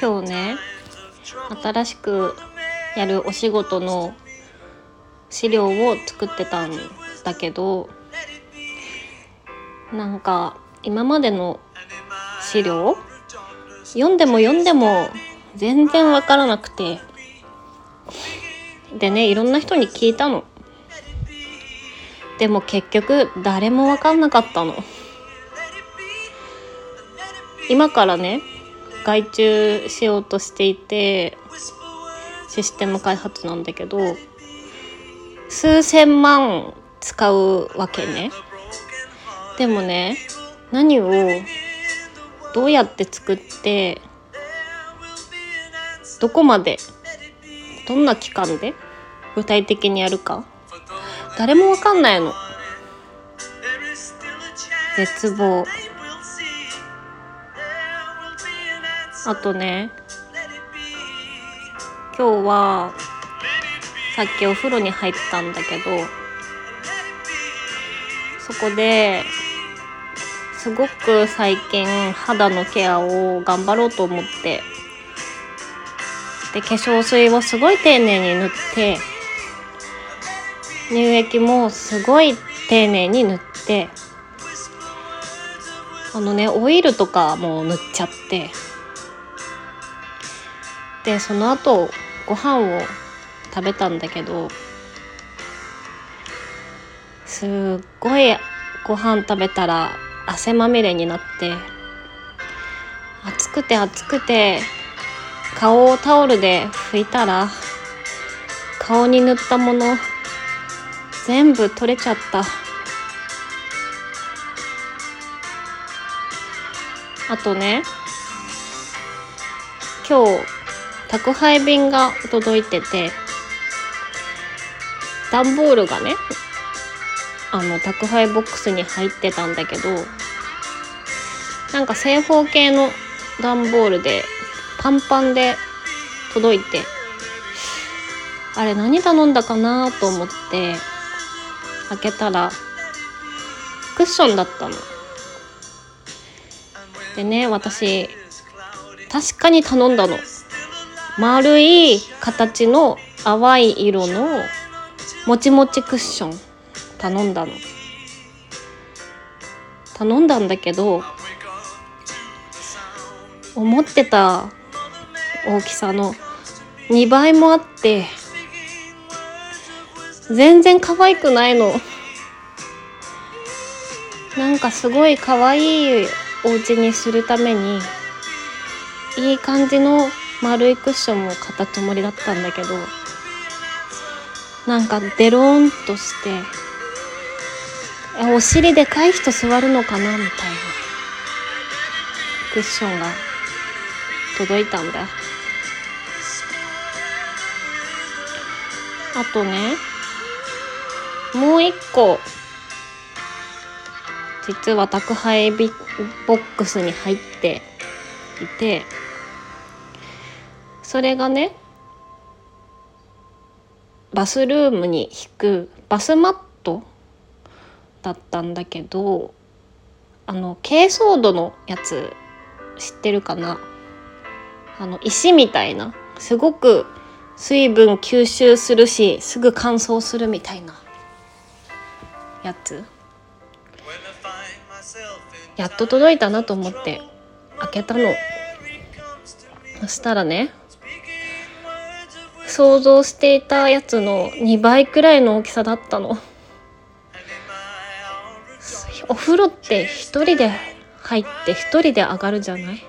今日ね新しくやるお仕事の資料を作ってたんだけどなんか今までの資料読んでも読んでも全然わからなくて。でねいろんな人に聞いたの。でも結局誰もわかんなかったの。今からね外注しようとしていてシステム開発なんだけど数千万使うわけね。でもね何をどうやって作ってどこまでどんな期間で具体的にやるか。誰もわかんないの。絶望。あとね今日はさっきお風呂に入ったんだけどそこですごく最近肌のケアを頑張ろうと思ってで化粧水をすごい丁寧に塗って乳液もすごい丁寧に塗ってあのねオイルとかも塗っちゃってでその後ご飯を食べたんだけどすっごいご飯食べたら汗まみれになって暑くて暑くて顔をタオルで拭いたら顔に塗ったもの全部取れちゃった。あとね今日宅配便が届いてて段ボールがねあの宅配ボックスに入ってたんだけどなんか正方形の段ボールでパンパンで届いてあれ何頼んだかなと思って開けたらクッションだったの。でね私確かに頼んだの。丸い形の淡い色のもちもちクッション頼んだの。頼んだんだけど思ってた大きさの2倍もあって全然可愛くないのなんかすごい可愛いお家にするためにいい感じの丸いクッションも買ったつもりだったんだけどなんかデローンとしてお尻でかい人座るのかなみたいなクッションが届いたんだ。あとねもう一個実は宅配ボックスに入っていてそれがねバスルームに引くバスマットだったんだけどあの珪藻土のやつ知ってるかな？あの石みたいなすごく水分吸収するしすぐ乾燥するみたいなやつ。やっと届いたなと思って開けたの。そしたらね想像していたやつの2倍くらいの大きさだったの。お風呂って一人で入って一人で上がるじゃない？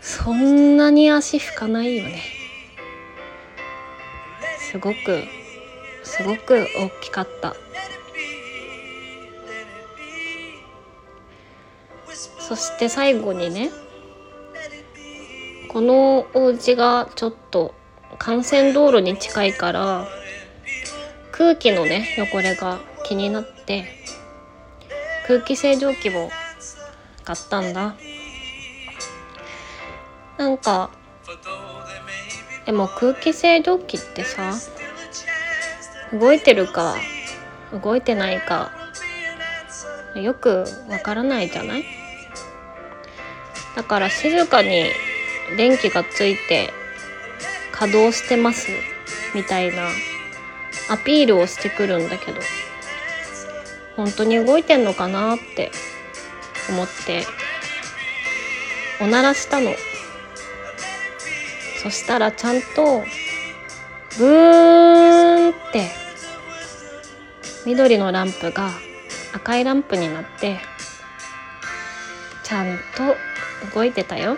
そんなに足拭かないよね。すごくすごく大きかった。そして最後にねこのお家がちょっと幹線道路に近いから空気のね汚れが気になって空気清浄機を買ったんだ。なんかでも空気清浄機ってさ動いてるか動いてないかよくわからないじゃない？だから静かに電気がついて稼働してますみたいなアピールをしてくるんだけど本当に動いてんのかなって思っておならしたの。そしたらちゃんとブーンって緑のランプが赤いランプになってちゃんと動いてたよ。